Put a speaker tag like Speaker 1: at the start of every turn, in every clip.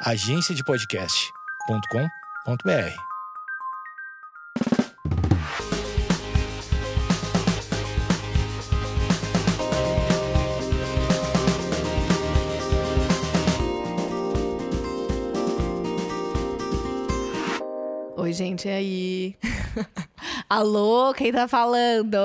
Speaker 1: agenciadepodcast.com.br.
Speaker 2: Oi, gente, e aí? Alô, quem tá falando?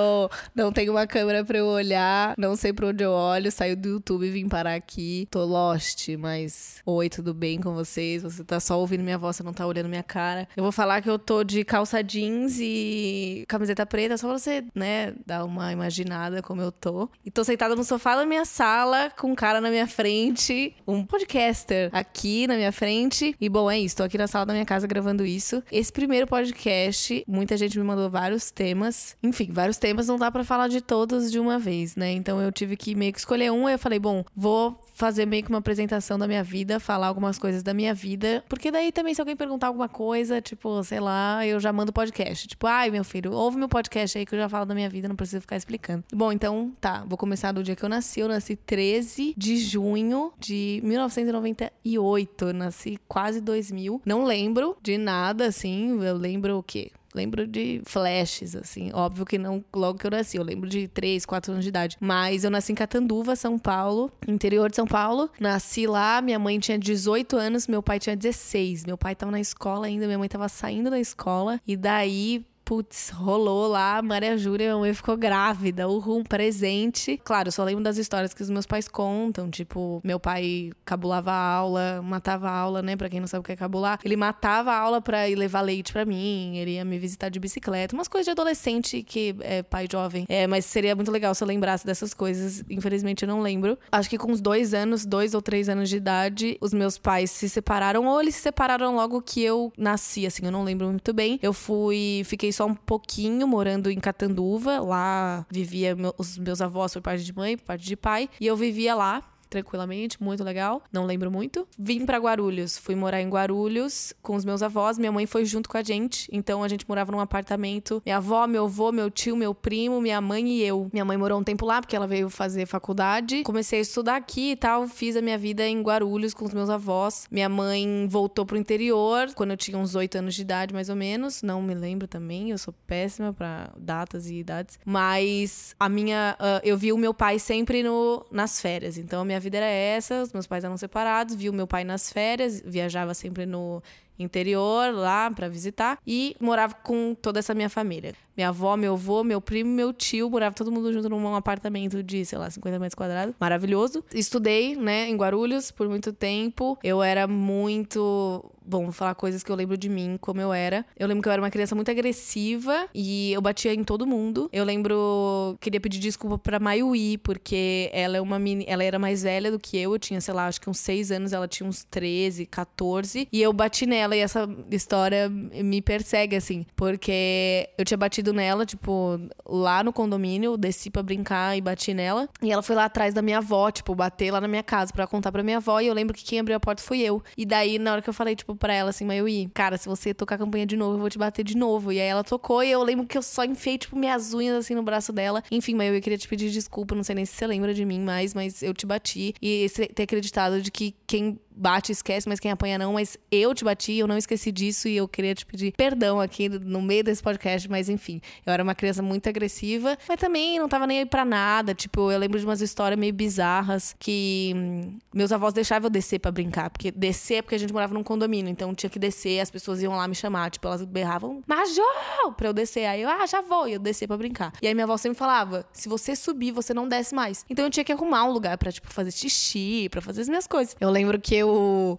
Speaker 2: Não tem uma câmera pra eu olhar, não sei pra onde eu olho, saio do YouTube e vim parar aqui. Tô lost, mas oi, tudo bem com vocês? Você tá só ouvindo minha voz, você não tá olhando minha cara. Eu vou falar que eu tô de calça jeans e camiseta preta, só pra você, né, dar uma imaginada como eu tô. E tô sentada no sofá da minha sala, com um cara na minha frente, um podcaster aqui na minha frente. E bom, é isso, tô aqui na sala da minha casa gravando isso. Esse primeiro podcast, muita gente me mandou vários temas. Enfim, vários temas, não dá para falar de todos de uma vez, né? Então eu tive que meio que escolher um. Eu falei, bom, vou fazer meio que uma apresentação da minha vida, falar algumas coisas da minha vida. Porque daí também, se alguém perguntar alguma coisa, tipo, sei lá, eu já mando podcast. Tipo, ai, meu filho, ouve meu podcast aí que eu já falo da minha vida, não preciso ficar explicando. Bom, então, tá, vou começar do dia que eu nasci. Eu nasci 13 de junho de 1998. Eu nasci quase 2000. Não lembro de nada, assim. Eu lembro o quê? Lembro de flashes, assim. Óbvio que não logo que eu nasci. Eu lembro de 3, 4 anos de idade. Mas eu nasci em Catanduva, São Paulo, interior de São Paulo. Nasci lá, minha mãe tinha 18 anos, meu pai tinha 16. Meu pai tava na escola ainda, minha mãe tava saindo da escola. E daí putz, rolou lá, Maria Júlia, minha mãe ficou grávida, o rum presente. Claro, só lembro das histórias que os meus pais contam, tipo, meu pai cabulava a aula, matava a aula, né, pra quem não sabe o que é cabular. Ele matava a aula pra ir levar leite pra mim, ele ia me visitar de bicicleta, umas coisas de adolescente que é pai jovem. É, mas seria muito legal se eu lembrasse dessas coisas, infelizmente eu não lembro. Acho que com uns dois anos, dois ou três anos de idade, os meus pais se separaram, ou eles se separaram logo que eu nasci, assim, eu não lembro muito bem. Eu fui, fiquei só um pouquinho morando em Catanduva. Lá vivia meu, os meus avós por parte de mãe, por parte de pai. E eu vivia lá tranquilamente, muito legal. Não lembro muito. Vim para Guarulhos, fui morar em Guarulhos com os meus avós. Minha mãe foi junto com a gente, então a gente morava num apartamento. Minha avó, meu avô, meu tio, meu primo, minha mãe e eu. Minha mãe morou um tempo lá porque ela veio fazer faculdade. Comecei a estudar aqui e tal, fiz a minha vida em Guarulhos com os meus avós. Minha mãe voltou pro interior quando eu tinha uns oito anos de idade, mais ou menos. Não me lembro também, eu sou péssima para datas e idades. Mas a minha, uh, eu vi o meu pai sempre no, nas férias. Então a minha vida era essa, os meus pais eram separados, vi o meu pai nas férias, viajava sempre no interior lá para visitar e morava com toda essa minha família. Minha avó, meu avô, meu primo, meu tio, morava todo mundo junto num apartamento de, sei lá, 50 metros quadrados. Maravilhoso. Estudei, né, em Guarulhos por muito tempo. Eu era muito. Bom, vou falar coisas que eu lembro de mim, como eu era. Eu lembro que eu era uma criança muito agressiva e eu batia em todo mundo. Eu lembro. Queria pedir desculpa pra Mayui, porque ela é uma mini, ela era mais velha do que eu. Eu tinha, sei lá, acho que uns 6 anos, ela tinha uns 13, 14. E eu bati nela e essa história me persegue, assim, porque eu tinha batido nela, tipo, lá no condomínio, desci pra brincar e bati nela. E ela foi lá atrás da minha avó, tipo, bater lá na minha casa pra contar pra minha avó. E eu lembro que quem abriu a porta fui eu. E daí, na hora que eu falei, tipo, pra ela assim, Mayui, cara, se você tocar a campanha de novo, eu vou te bater de novo. E aí ela tocou e eu lembro que eu só enfiei, tipo, minhas unhas assim no braço dela. Enfim, Mayui, eu queria te pedir desculpa, não sei nem se você lembra de mim mais, mas eu te bati. E ter acreditado de que quem bate esquece, mas quem apanha não. Mas eu te bati, eu não esqueci disso e eu queria te pedir perdão aqui no meio desse podcast. Mas enfim, eu era uma criança muito agressiva, mas também não tava nem aí pra nada. Tipo, eu lembro de umas histórias meio bizarras que hum, meus avós deixavam eu descer para brincar. Porque descer é porque a gente morava num condomínio, então tinha que descer, as pessoas iam lá me chamar. Tipo, elas berravam, Major! pra eu descer. Aí eu, ah, já vou. E eu descer pra brincar. E aí minha avó sempre falava: se você subir, você não desce mais. Então eu tinha que arrumar um lugar para tipo, fazer xixi, para fazer as minhas coisas. Eu lembro que eu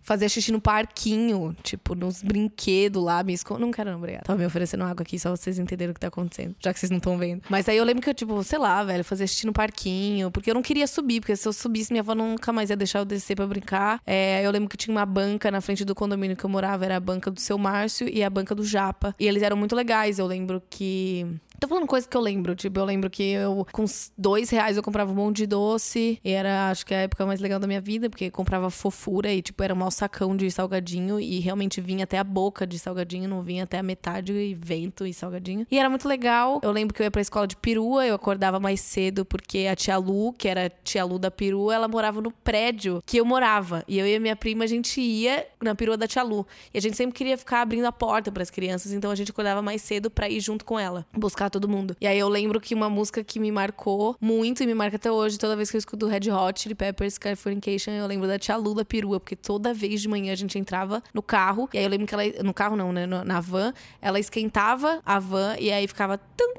Speaker 2: fazia xixi no parquinho, tipo, nos brinquedos lá, me. Não quero, não, obrigada. Tava me oferecendo água aqui, só vocês entenderem o que tá acontecendo. Já que vocês não estão vendo. Mas aí eu lembro que eu, tipo, sei lá, velho, fazia xixi no parquinho, porque eu não queria subir, porque se eu subisse, minha avó nunca mais ia deixar eu descer pra brincar. É, eu lembro que tinha uma banca na frente do condomínio que eu morava, era a banca do seu Márcio e a banca do Japa. E eles eram muito legais. Eu lembro que Tô falando coisa que eu lembro. Tipo, eu lembro que eu, com dois reais, eu comprava um monte de doce. E era, acho que a época mais legal da minha vida, porque comprava fofura e, tipo, era um sacão de salgadinho. E realmente vinha até a boca de salgadinho, não vinha até a metade e vento e salgadinho. E era muito legal. Eu lembro que eu ia pra escola de perua, eu acordava mais cedo, porque a tia Lu, que era tia Lu da perua, ela morava no prédio que eu morava. E eu e a minha prima, a gente ia na perua da tia Lu. E a gente sempre queria ficar abrindo a porta para as crianças, então a gente acordava mais cedo para ir junto com ela, buscar todo mundo. E aí eu lembro que uma música que me marcou muito e me marca até hoje, toda vez que eu escuto Red Hot Chili Peppers Californication, eu lembro da tia Lu da perua, porque toda vez de manhã a gente entrava no carro, e aí eu lembro que ela, no carro não, né, na van, ela esquentava a van e aí ficava tum,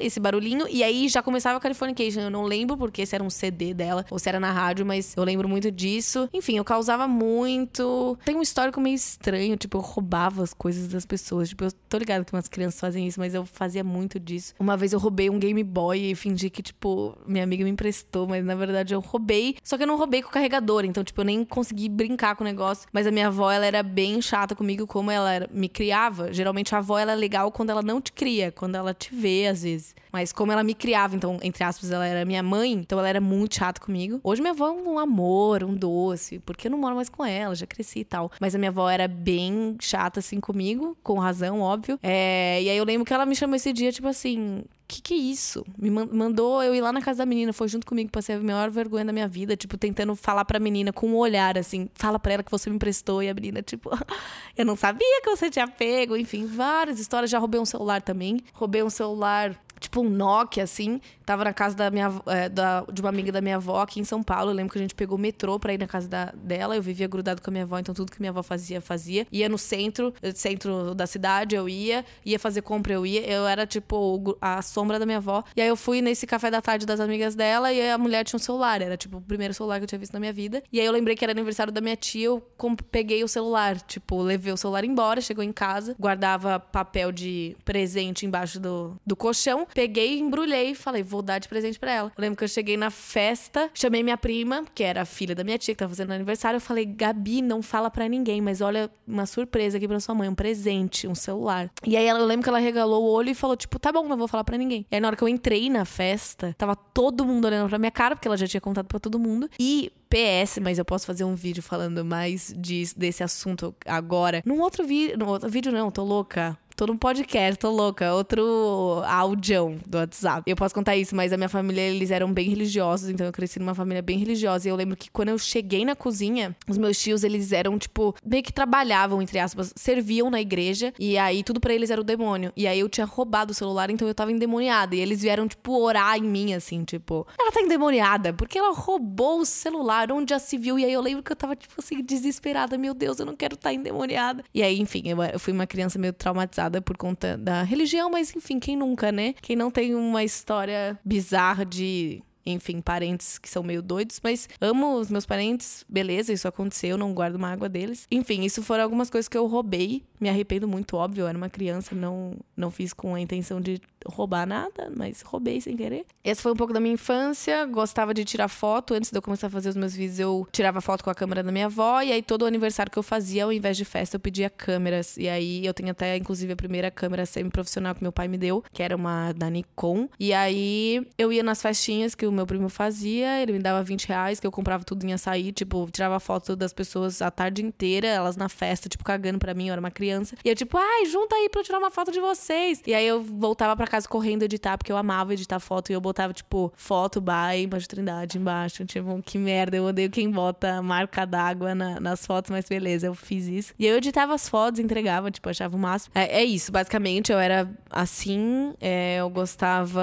Speaker 2: esse barulhinho. E aí já começava a Californication. Eu não lembro porque se era um CD dela ou se era na rádio, mas eu lembro muito disso. Enfim, eu causava muito. Tem um histórico meio estranho, tipo, eu roubava as coisas das pessoas. Tipo, eu tô ligado que umas crianças fazem isso, mas eu fazia muito disso. Uma vez eu roubei um Game Boy e fingi que, tipo, minha amiga me emprestou, mas na verdade eu roubei. Só que eu não roubei com o carregador, então, tipo, eu nem consegui brincar com o negócio. Mas a minha avó, ela era bem chata comigo, como ela me criava. Geralmente a avó, ela é legal quando ela não te cria, quando ela te vê, às vezes. Mas como ela me criava, então, entre aspas, ela era minha mãe, então ela era muito chata comigo. Hoje minha avó é um amor, um doce, porque eu não moro mais com ela, já cresci e tal. Mas a minha avó era bem chata, assim, comigo, com razão, óbvio. É, e aí eu lembro que ela me chamou esse dia, tipo assim, que que é isso? Me mandou eu ir lá na casa da menina, foi junto comigo, passei a maior vergonha da minha vida, tipo, tentando falar pra menina com um olhar, assim, fala pra ela que você me emprestou, e a menina, tipo, eu não sabia que você tinha pego, enfim, várias histórias, já roubei um celular também, roubei um celular tipo um Nokia, assim. Tava na casa da minha, é, da, de uma amiga da minha avó aqui em São Paulo. Eu lembro que a gente pegou metrô pra ir na casa da, dela. Eu vivia grudado com a minha avó, então tudo que minha avó fazia, fazia. Ia no centro, centro da cidade, eu ia. Ia fazer compra, eu ia. Eu era, tipo, a sombra da minha avó. E aí eu fui nesse café da tarde das amigas dela e a mulher tinha um celular. Era, tipo, o primeiro celular que eu tinha visto na minha vida. E aí eu lembrei que era aniversário da minha tia, eu peguei o celular. Tipo, levei o celular embora, chegou em casa, guardava papel de presente embaixo do, do colchão peguei, embrulhei e falei, vou dar de presente para ela. Eu lembro que eu cheguei na festa, chamei minha prima, que era a filha da minha tia, que tava fazendo aniversário. Eu falei, Gabi, não fala para ninguém, mas olha, uma surpresa aqui pra sua mãe, um presente, um celular. E aí eu lembro que ela regalou o olho e falou, tipo, tá bom, não vou falar para ninguém. E aí na hora que eu entrei na festa, tava todo mundo olhando pra minha cara, porque ela já tinha contado para todo mundo. E PS, mas eu posso fazer um vídeo falando mais disso, desse assunto agora. Num outro vídeo. Outro vídeo, não, tô louca. Tô num podcast, tô louca. Outro áudio do WhatsApp. Eu posso contar isso, mas a minha família, eles eram bem religiosos, então eu cresci numa família bem religiosa. E eu lembro que quando eu cheguei na cozinha, os meus tios, eles eram, tipo, meio que trabalhavam, entre aspas, serviam na igreja. E aí tudo para eles era o demônio. E aí eu tinha roubado o celular, então eu tava endemoniada. E eles vieram, tipo, orar em mim, assim, tipo, ela tá endemoniada, porque ela roubou o celular, onde já se viu. E aí eu lembro que eu tava, tipo assim, desesperada. Meu Deus, eu não quero estar tá endemoniada. E aí, enfim, eu fui uma criança meio traumatizada por conta da religião, mas enfim, quem nunca, né? Quem não tem uma história bizarra de enfim, parentes que são meio doidos, mas amo os meus parentes, beleza, isso aconteceu, não guardo mágoa deles. Enfim, isso foram algumas coisas que eu roubei. Me arrependo muito, óbvio, eu era uma criança, não, não fiz com a intenção de roubar nada, mas roubei sem querer. Esse foi um pouco da minha infância. Gostava de tirar foto. Antes de eu começar a fazer os meus vídeos, eu tirava foto com a câmera da minha avó. E aí, todo o aniversário que eu fazia, ao invés de festa, eu pedia câmeras. E aí, eu tenho até, inclusive, a primeira câmera semi-profissional que meu pai me deu, que era uma da Nikon. E aí, eu ia nas festinhas que o meu primo fazia, ele me dava 20 reais, que eu comprava tudo em açaí. Tipo, tirava foto das pessoas a tarde inteira, elas na festa, tipo, cagando pra mim. Eu era uma criança. E eu, tipo, ai, junta aí pra eu tirar uma foto de vocês. E aí, eu voltava pra casa correndo editar, porque eu amava editar foto e eu botava, tipo, foto by Baixo Trindade embaixo. Tipo, que merda, eu odeio quem bota marca d'água na, nas fotos, mas beleza, eu fiz isso. E eu editava as fotos, entregava, tipo, achava o máximo. É, é isso, basicamente, eu era assim, é, eu gostava.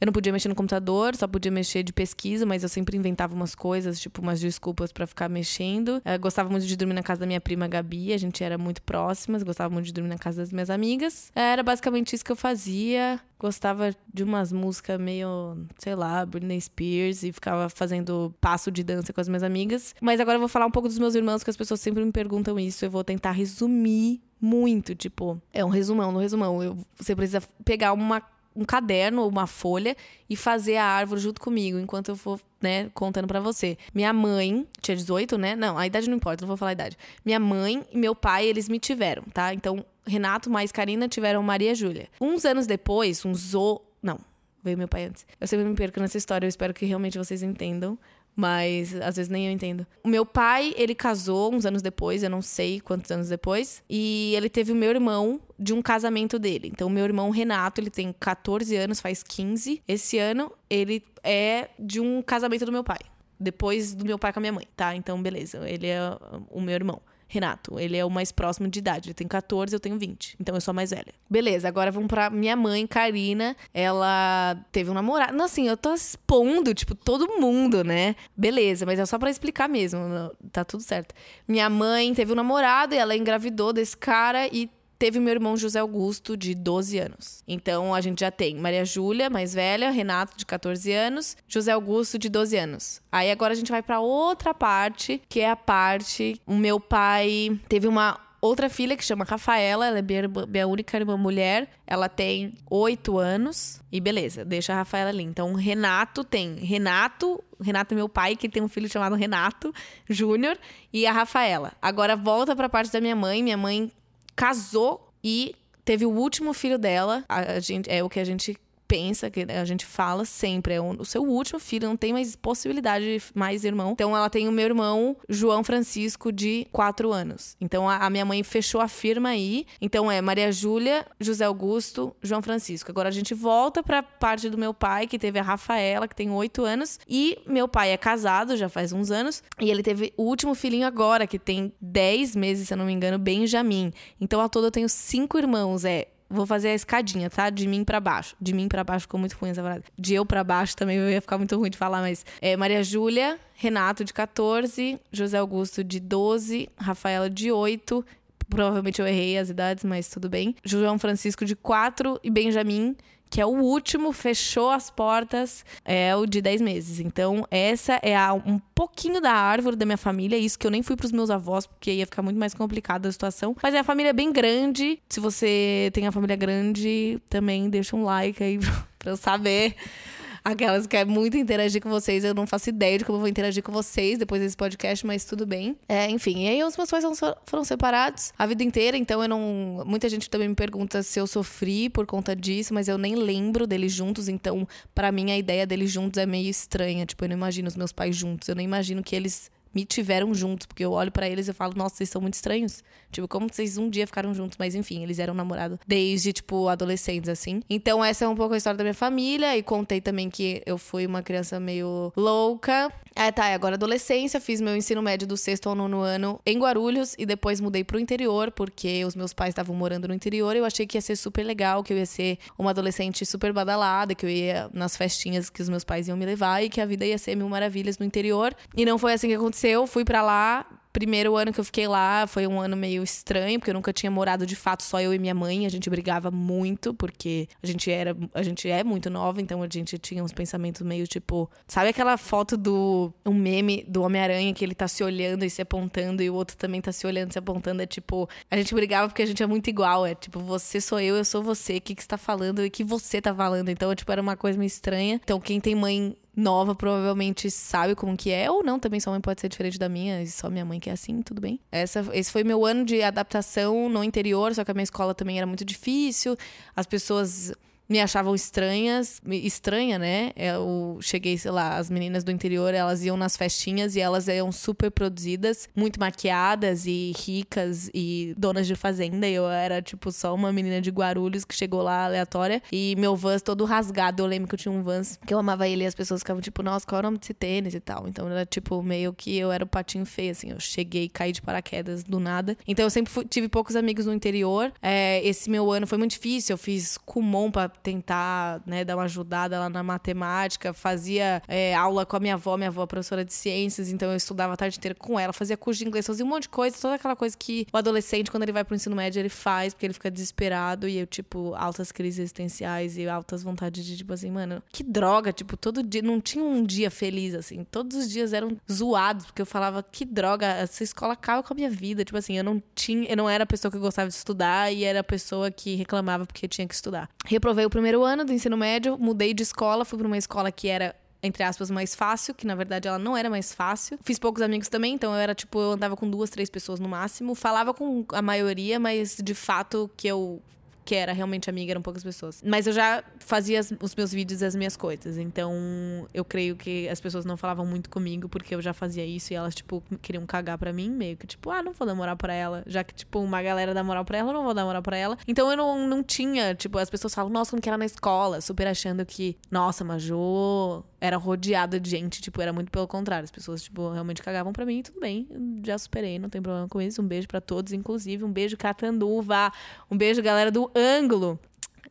Speaker 2: Eu não podia mexer no computador, só podia mexer de pesquisa, mas eu sempre inventava umas coisas, tipo, umas desculpas para ficar mexendo. Eu gostava muito de dormir na casa da minha prima Gabi, a gente era muito próximas, gostava muito de dormir na casa das minhas amigas. Era basicamente isso que eu fazia gostava de umas músicas meio, sei lá, Britney Spears e ficava fazendo passo de dança com as minhas amigas. Mas agora eu vou falar um pouco dos meus irmãos, que as pessoas sempre me perguntam isso. Eu vou tentar resumir muito, tipo, é um resumão no resumão. Eu, você precisa pegar uma um caderno, uma folha e fazer a árvore junto comigo, enquanto eu for, né, contando para você. Minha mãe, tinha 18, né? Não, a idade não importa, não vou falar a idade. Minha mãe e meu pai, eles me tiveram, tá? Então, Renato mais Karina tiveram Maria Júlia. Uns anos depois, uns o... Não, veio meu pai antes. Eu sempre me perco nessa história, eu espero que realmente vocês entendam. Mas às vezes nem eu entendo. O meu pai, ele casou uns anos depois, eu não sei quantos anos depois. E ele teve o meu irmão de um casamento dele. Então, o meu irmão Renato, ele tem 14 anos, faz 15. Esse ano, ele é de um casamento do meu pai. Depois do meu pai com a minha mãe, tá? Então, beleza. Ele é o meu irmão. Renato, ele é o mais próximo de idade. Ele tem 14, eu tenho 20. Então eu sou a mais velha. Beleza, agora vamos pra minha mãe, Karina. Ela teve um namorado. Não, assim, eu tô expondo, tipo, todo mundo, né? Beleza, mas é só para explicar mesmo. Tá tudo certo. Minha mãe teve um namorado e ela engravidou desse cara e teve meu irmão José Augusto, de 12 anos. Então a gente já tem Maria Júlia, mais velha, Renato, de 14 anos, José Augusto, de 12 anos. Aí agora a gente vai para outra parte, que é a parte. O meu pai teve uma outra filha que chama Rafaela, ela é minha, única irmã mulher. Ela tem oito anos. E beleza, deixa a Rafaela ali. Então, Renato tem Renato, Renato é meu pai, que tem um filho chamado Renato Júnior, e a Rafaela. Agora volta pra parte da minha mãe. Minha mãe casou e teve o último filho dela. A gente, é o que a gente pensa, que a gente fala sempre, é o seu último filho, não tem mais possibilidade de mais irmão. Então ela tem o meu irmão, João Francisco, de 4 anos. Então a, a minha mãe fechou a firma aí. Então é Maria Júlia, José Augusto, João Francisco. Agora a gente volta pra parte do meu pai, que teve a Rafaela, que tem 8 anos. E meu pai é casado, já faz uns anos. E ele teve o último filhinho agora, que tem 10 meses, se eu não me engano, Benjamin. Então ao todo eu tenho cinco irmãos. É Vou fazer a escadinha, tá? De mim para baixo. De mim para baixo ficou muito ruim essa frase. De eu para baixo também ia ficar muito ruim de falar, mas é Maria Júlia, Renato de 14, José Augusto de 12, Rafaela de 8. Provavelmente eu errei as idades, mas tudo bem. João Francisco de 4 e Benjamin que é o último, fechou as portas, é o de 10 meses. Então, essa é a, um pouquinho da árvore da minha família, isso que eu nem fui pros meus avós, porque ia ficar muito mais complicada a situação. Mas é a família bem grande. Se você tem a família grande, também deixa um like aí pra eu saber Aquelas que querem muito interagir com vocês. Eu não faço ideia de como eu vou interagir com vocês depois desse podcast, mas tudo bem. É, enfim, e aí os meus pais foram separados a vida inteira, então eu não. Muita gente também me pergunta se eu sofri por conta disso, mas eu nem lembro deles juntos, então para mim a ideia deles juntos é meio estranha. Tipo, eu não imagino os meus pais juntos. Eu não imagino que eles me tiveram juntos, porque eu olho para eles e falo, nossa, vocês são muito estranhos. Tipo, como vocês um dia ficaram juntos, mas enfim, eles eram namorados desde, tipo, adolescentes, assim. Então, essa é um pouco a história da minha família. E contei também que eu fui uma criança meio louca. É, tá, agora adolescência, fiz meu ensino médio do sexto ao nono ano em Guarulhos e depois mudei pro interior, porque os meus pais estavam morando no interior. Eu achei que ia ser super legal, que eu ia ser uma adolescente super badalada, que eu ia nas festinhas que os meus pais iam me levar e que a vida ia ser mil maravilhas no interior. E não foi assim que aconteceu aconteceu, fui para lá. Primeiro ano que eu fiquei lá foi um ano meio estranho, porque eu nunca tinha morado de fato só eu e minha mãe. A gente brigava muito, porque a gente era, a gente é muito nova, então a gente tinha uns pensamentos meio tipo, sabe aquela foto do um meme do Homem-Aranha que ele tá se olhando e se apontando e o outro também tá se olhando e se apontando, é tipo, a gente brigava porque a gente é muito igual, é tipo, você sou eu, eu sou você, o que que você tá falando e que você tá falando. Então, tipo, era uma coisa meio estranha. Então, quem tem mãe nova provavelmente sabe como que é, ou não, também sua mãe pode ser diferente da minha, e só minha mãe que é assim, tudo bem. Essa, esse foi meu ano de adaptação no interior, só que a minha escola também era muito difícil, as pessoas me achavam estranhas, estranha, né? Eu cheguei, sei lá, as meninas do interior, elas iam nas festinhas e elas eram super produzidas, muito maquiadas e ricas e donas de fazenda. Eu era, tipo, só uma menina de Guarulhos que chegou lá aleatória. E meu Vans todo rasgado. Eu lembro que eu tinha um Vans que eu amava ele e as pessoas ficavam, tipo, nossa, qual é o nome desse tênis e tal. Então era, tipo, meio que eu era o patinho feio, assim. Eu cheguei caí de paraquedas do nada. Então eu sempre fui, tive poucos amigos no interior. É, esse meu ano foi muito difícil. Eu fiz Kumon pra tentar né, dar uma ajudada lá na matemática, fazia é, aula com a minha avó, minha avó é professora de ciências, então eu estudava a tarde inteira com ela, fazia curso de inglês, fazia um monte de coisa, toda aquela coisa que o adolescente, quando ele vai pro ensino médio, ele faz, porque ele fica desesperado. E eu, tipo, altas crises existenciais e altas vontades de, tipo assim, mano, que droga, tipo, todo dia, não tinha um dia feliz, assim, todos os dias eram zoados, porque eu falava, que droga, essa escola acaba com a minha vida, tipo assim, eu não tinha, eu não era a pessoa que gostava de estudar e era a pessoa que reclamava porque tinha que estudar. Reprovei o primeiro ano do ensino médio, mudei de escola, fui para uma escola que era entre aspas, mais fácil, que na verdade ela não era mais fácil. Fiz poucos amigos também, então eu era tipo, eu andava com duas, três pessoas no máximo. Falava com a maioria, mas de fato que eu que era realmente amiga, eram poucas pessoas. Mas eu já fazia os meus vídeos e as minhas coisas. Então, eu creio que as pessoas não falavam muito comigo porque eu já fazia isso e elas, tipo, queriam cagar pra mim, meio que, tipo, ah, não vou dar moral pra ela. Já que, tipo, uma galera dá moral pra ela, eu não vou dar moral pra ela. Então, eu não, não tinha, tipo, as pessoas falam, nossa, como que era na escola, super achando que, nossa, Majô era rodeada de gente, tipo, era muito pelo contrário. As pessoas, tipo, realmente cagavam pra mim, tudo bem, já superei, não tem problema com isso. Um beijo para todos, inclusive, um beijo Catanduva, um beijo galera do ângulo.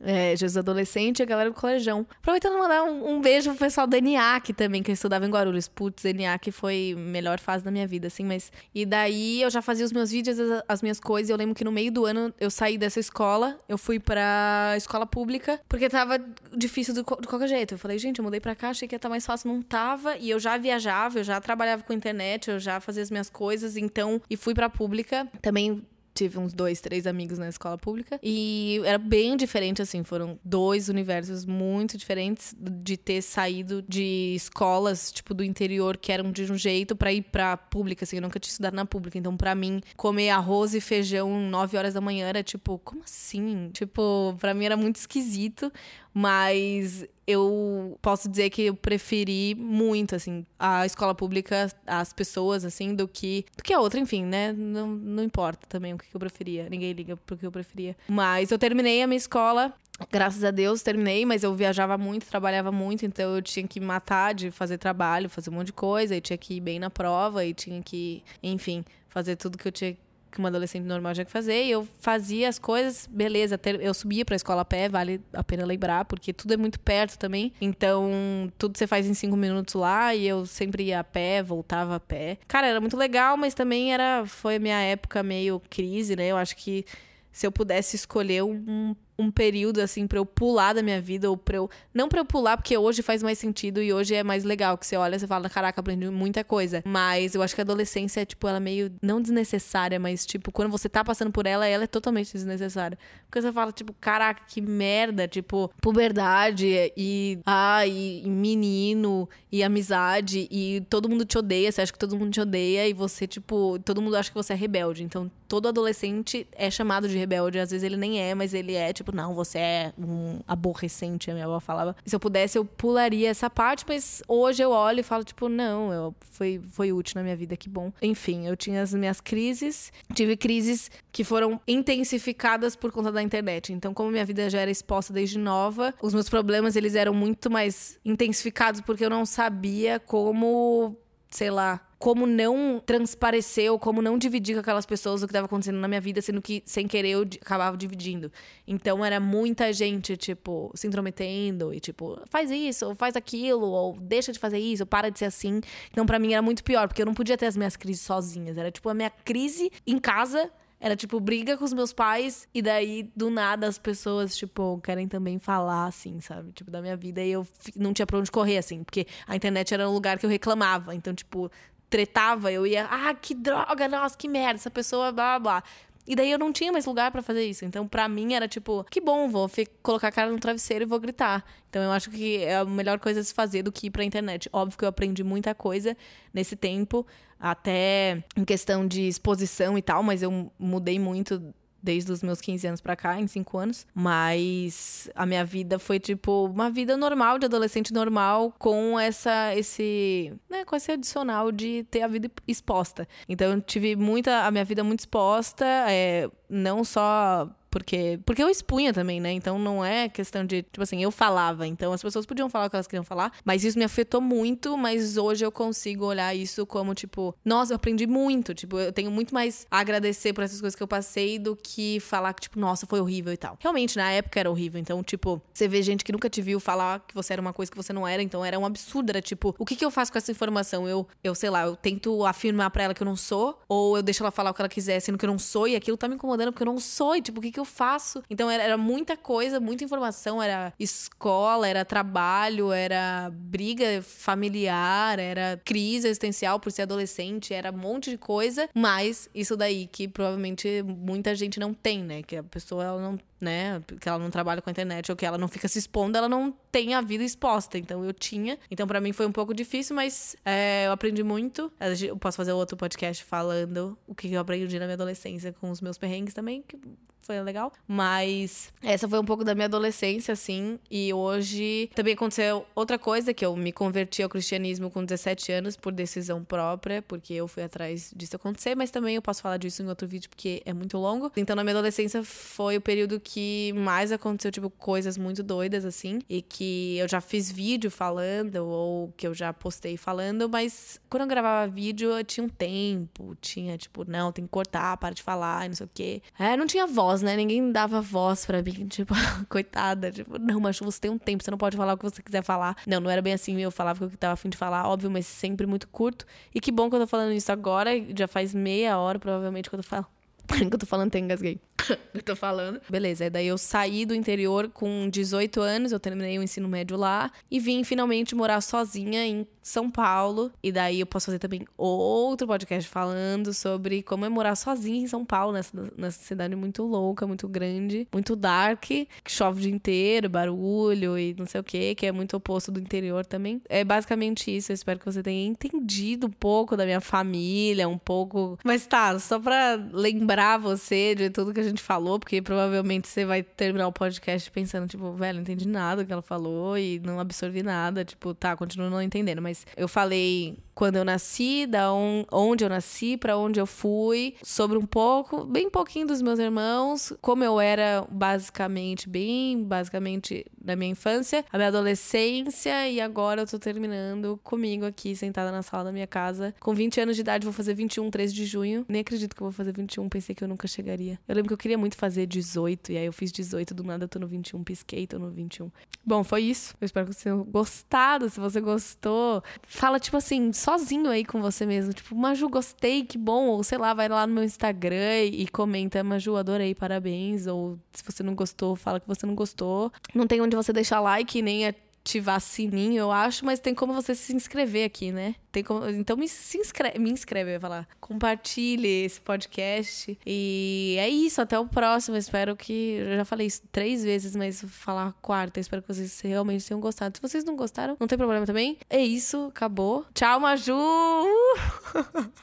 Speaker 2: É, Jesus Adolescente e a galera do Colejão. Aproveitando mandar um, um, beijo pro pessoal do ENIAC também, que eu estudava em Guarulhos. Putz, ENIAC foi a melhor fase da minha vida, assim, mas... E daí eu já fazia os meus vídeos, as, as minhas coisas, eu lembro que no meio do ano eu saí dessa escola, eu fui pra escola pública, porque tava difícil do, de qualquer jeito. Eu falei, gente, eu mudei pra cá, achei que ia estar tá mais fácil, não tava. E eu já viajava, eu já trabalhava com internet, eu já fazia as minhas coisas, então... E fui pra pública, também tive uns dois, três amigos na escola pública. E era bem diferente, assim. Foram dois universos muito diferentes de ter saído de escolas, tipo, do interior, que eram de um jeito, para ir pra pública, assim. Eu nunca tinha estudado na pública. Então, para mim, comer arroz e feijão 9 horas da manhã era tipo, como assim? Tipo, para mim era muito esquisito. Mas eu posso dizer que eu preferi muito, assim, a escola pública, as pessoas, assim, do que, do que a outra, enfim, né? Não, não importa também o que eu preferia. Ninguém liga pro que eu preferia. Mas eu terminei a minha escola Graças a Deus terminei, mas eu viajava muito, trabalhava muito, então eu tinha que matar de fazer trabalho, fazer um monte de coisa, e tinha que ir bem na prova, e tinha que, enfim, fazer tudo que eu tinha que uma adolescente normal tinha que fazer. E eu fazia as coisas, beleza. Eu subia pra escola a pé, vale a pena lembrar, porque tudo é muito perto também. Então, tudo você faz em cinco minutos lá. E eu sempre ia a pé, voltava a pé. Cara, era muito legal, mas também era. Foi a minha época meio crise, né? Eu acho que se eu pudesse escolher um um período assim para eu pular da minha vida ou para eu não para eu pular porque hoje faz mais sentido e hoje é mais legal que você olha e fala caraca aprendi muita coisa. Mas eu acho que a adolescência é tipo ela é meio não desnecessária mas tipo quando você tá passando por ela ela é totalmente desnecessária. Porque você fala tipo caraca que merda tipo puberdade e ah e menino e amizade e todo mundo te odeia você acha que todo mundo te odeia e você tipo todo mundo acha que você é rebelde. Então todo adolescente é chamado de rebelde às vezes ele nem é mas ele é tipo, tipo, não, você é um aborrecente, a minha avó falava. Se eu pudesse, eu pularia essa parte, mas hoje eu olho e falo, tipo, não, eu, foi, foi útil na minha vida, que bom. Enfim, eu tinha as minhas crises, tive crises que foram intensificadas por conta da internet. Então, como minha vida já era exposta desde nova, os meus problemas, eles eram muito mais intensificados porque eu não sabia como, sei lá, como não transparecer ou como não dividir com aquelas pessoas o que estava acontecendo na minha vida, sendo que sem querer eu acabava dividindo. Então era muita gente, tipo, se intrometendo e tipo, faz isso, ou faz aquilo, ou deixa de fazer isso, ou para de ser assim. Então para mim era muito pior, porque eu não podia ter as minhas crises sozinhas. Era tipo a minha crise em casa era tipo briga com os meus pais e daí do nada as pessoas, tipo, querem também falar assim, sabe? Tipo, da minha vida e eu não tinha pra onde correr assim, porque a internet era um lugar que eu reclamava. Então, tipo, tretava, eu ia, ah, que droga, nossa, que merda, essa pessoa, blá, blá, blá. E daí eu não tinha mais lugar para fazer isso. Então, para mim, era tipo, que bom, vou colocar a cara no travesseiro e vou gritar. Então, eu acho que é a melhor coisa a se fazer do que ir pra internet. Óbvio que eu aprendi muita coisa nesse tempo, até em questão de exposição e tal, mas eu mudei muito desde os meus 15 anos para cá, em 5 anos. Mas a minha vida foi tipo uma vida normal, de adolescente normal, com essa esse, né, com esse adicional de ter a vida exposta. Então eu tive muita a minha vida muito exposta, é, não só porque, porque eu expunha também, né? Então não é questão de, tipo assim, eu falava. Então as pessoas podiam falar o que elas queriam falar, mas isso me afetou muito. Mas hoje eu consigo olhar isso como, tipo, nossa, eu aprendi muito. Tipo, eu tenho muito mais a agradecer por essas coisas que eu passei do que falar que, tipo, nossa, foi horrível e tal. Realmente, na época era horrível. Então, tipo, você vê gente que nunca te viu falar que você era uma coisa que você não era. Então era um absurdo. Era tipo, o que, que eu faço com essa informação? Eu, eu sei lá, eu tento afirmar para ela que eu não sou, ou eu deixo ela falar o que ela quiser, sendo que eu não sou, e aquilo tá me incomodando porque eu não sou. E, tipo, o que, que eu faço? Então era, era, muita coisa, muita informação, era escola, era trabalho, era briga familiar, era crise existencial por ser adolescente, era um monte de coisa, mas isso daí que provavelmente muita gente não tem, né? Que a pessoa ela não né? Que ela não trabalha com a internet ou que ela não fica se expondo, ela não tem a vida exposta. Então eu tinha. Então para mim foi um pouco difícil, mas é, eu aprendi muito. Eu posso fazer outro podcast falando o que eu aprendi na minha adolescência com os meus perrengues também, que foi legal. Mas essa foi um pouco da minha adolescência, assim. E hoje também aconteceu outra coisa, que eu me converti ao cristianismo com 17 anos por decisão própria, porque eu fui atrás disso acontecer, mas também eu posso falar disso em outro vídeo, porque é muito longo. Então, na minha adolescência foi o período que mais aconteceu, tipo, coisas muito doidas, assim, e que eu já fiz vídeo falando, ou que eu já postei falando, mas quando eu gravava vídeo, eu tinha um tempo, tinha, tipo, não, tem que cortar, para de falar, não sei o quê. É, não tinha voz né? Ninguém dava voz para mim, tipo, coitada, tipo, não, mas você tem um tempo, você não pode falar o que você quiser falar. Não, não era bem assim, eu falava o que eu tava afim de falar, óbvio, mas sempre muito curto. E que bom que eu tô falando isso agora, já faz meia hora, provavelmente, que eu falando. que eu tô falando, tem engasguei. eu tô falando. Beleza, daí eu saí do interior com 18 anos, eu terminei o ensino médio lá e vim finalmente morar sozinha em São Paulo. E daí eu posso fazer também outro podcast falando sobre como é morar sozinha em São Paulo, nessa, nessa cidade muito louca, muito grande, muito dark, que chove o dia inteiro, barulho e não sei o que, que é muito oposto do interior também. É basicamente isso. Eu espero que você tenha entendido um pouco da minha família, um pouco. Mas tá, só pra lembrar você de tudo que a gente gente falou, porque provavelmente você vai terminar o podcast pensando, tipo, velho, não entendi nada que ela falou e não absorvi nada. Tipo, tá, continuo não entendendo. Mas eu falei quando eu nasci, da on, onde eu nasci, para onde eu fui, sobre um pouco, bem pouquinho dos meus irmãos, como eu era basicamente, bem basicamente na minha infância, a minha adolescência e agora eu tô terminando comigo aqui, sentada na sala da minha casa. Com 20 anos de idade, vou fazer 21, 3 de junho. Nem acredito que eu vou fazer 21, pensei que eu nunca chegaria. Eu lembro que eu queria muito fazer 18, e aí eu fiz 18, do nada eu tô no 21, pisquei, tô no 21. Bom, foi isso. Eu espero que você tenha gostado. Se você gostou, fala tipo assim, sozinho aí com você mesmo. Tipo, Maju, gostei, que bom. Ou sei lá, vai lá no meu Instagram e comenta, Maju, adorei, parabéns. Ou se você não gostou, fala que você não gostou. Não tem onde você deixar like, nem é ativar sininho, eu acho, mas tem como você se inscrever aqui, né? Tem como, então me, se inscreve, me inscreve, falar. Compartilhe esse podcast. E é isso, até o próximo. Espero que. Eu já falei isso três vezes, mas vou falar a quarta. Espero que vocês realmente tenham gostado. Se vocês não gostaram, não tem problema também. É isso, acabou. Tchau, Maju!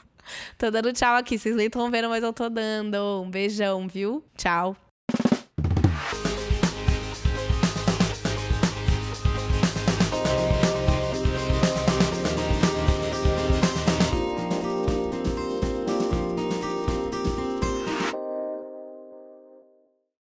Speaker 2: tô dando tchau aqui. Vocês nem estão vendo, mas eu tô dando. Um beijão, viu? Tchau.